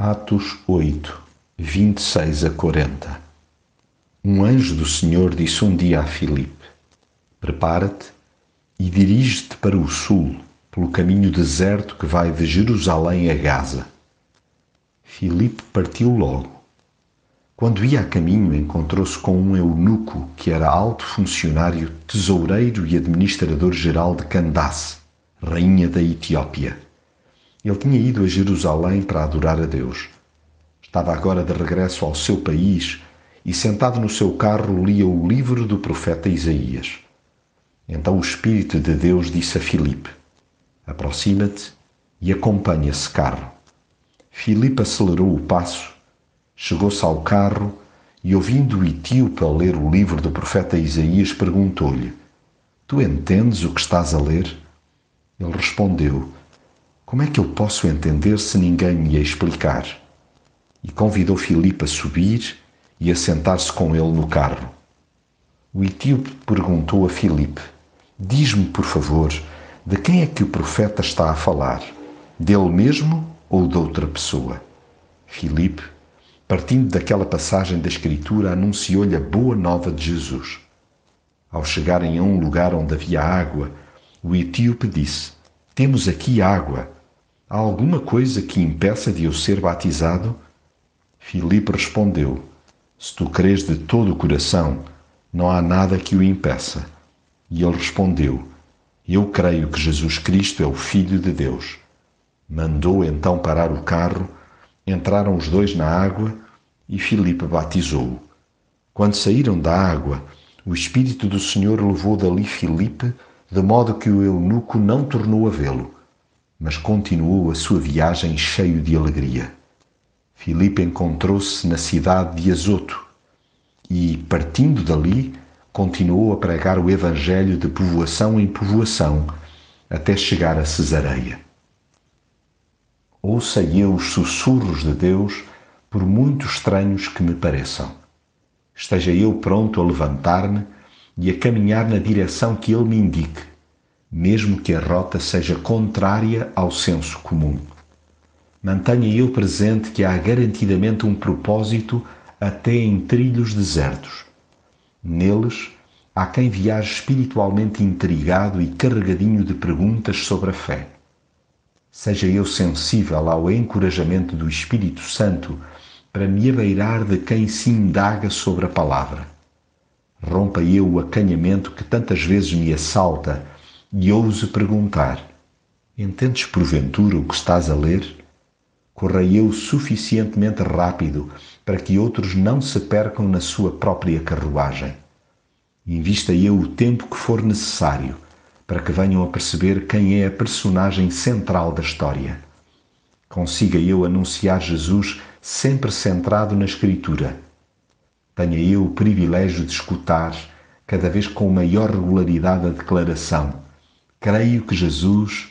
Atos 8, 26 a 40 Um anjo do Senhor disse um dia a Filipe: Prepara-te e dirige-te para o sul, pelo caminho deserto que vai de Jerusalém a Gaza. Filipe partiu logo. Quando ia a caminho, encontrou-se com um eunuco que era alto funcionário, tesoureiro e administrador-geral de Candace, rainha da Etiópia. Ele tinha ido a Jerusalém para adorar a Deus. Estava agora de regresso ao seu país e, sentado no seu carro, lia o livro do profeta Isaías. Então o Espírito de Deus disse a Filipe: Aproxima-te e acompanha esse carro. Filipe acelerou o passo, chegou-se ao carro e, ouvindo o etíope a ler o livro do profeta Isaías, perguntou-lhe: Tu entendes o que estás a ler? Ele respondeu: como é que eu posso entender se ninguém me a explicar? E convidou Filipe a subir e a sentar-se com ele no carro. O etíope perguntou a Filipe: Diz-me, por favor, de quem é que o profeta está a falar? Dele mesmo ou de outra pessoa? Filipe, partindo daquela passagem da Escritura, anunciou-lhe a boa nova de Jesus. Ao chegarem a um lugar onde havia água, o etíope disse: Temos aqui água Há alguma coisa que impeça de eu ser batizado? Filipe respondeu: Se tu crês de todo o coração, não há nada que o impeça. E ele respondeu: Eu creio que Jesus Cristo é o Filho de Deus. Mandou então parar o carro, entraram os dois na água e Filipe batizou-o. Quando saíram da água, o Espírito do Senhor levou dali Filipe, de modo que o eunuco não tornou a vê-lo mas continuou a sua viagem cheio de alegria. Filipe encontrou-se na cidade de Azoto e, partindo dali, continuou a pregar o Evangelho de povoação em povoação até chegar a Cesareia. Ouça eu os sussurros de Deus, por muito estranhos que me pareçam. Esteja eu pronto a levantar-me e a caminhar na direção que Ele me indique mesmo que a rota seja contrária ao senso comum. Mantenha eu presente que há garantidamente um propósito até em trilhos desertos. Neles, há quem viaje espiritualmente intrigado e carregadinho de perguntas sobre a fé. Seja eu sensível ao encorajamento do Espírito Santo para me abeirar de quem se indaga sobre a palavra. Rompa eu o acanhamento que tantas vezes me assalta e ouso perguntar: Entendes porventura o que estás a ler? Correi eu suficientemente rápido para que outros não se percam na sua própria carruagem. Invista eu o tempo que for necessário para que venham a perceber quem é a personagem central da história. Consiga eu anunciar Jesus sempre centrado na Escritura. Tenha eu o privilégio de escutar, cada vez com maior regularidade, a declaração Creio que Jesus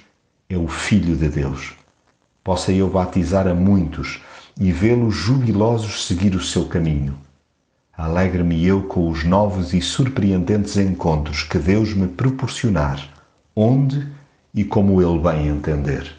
é o Filho de Deus. Possa eu batizar a muitos e vê-los jubilosos seguir o seu caminho. Alegre-me eu com os novos e surpreendentes encontros que Deus me proporcionar, onde e como Ele bem entender.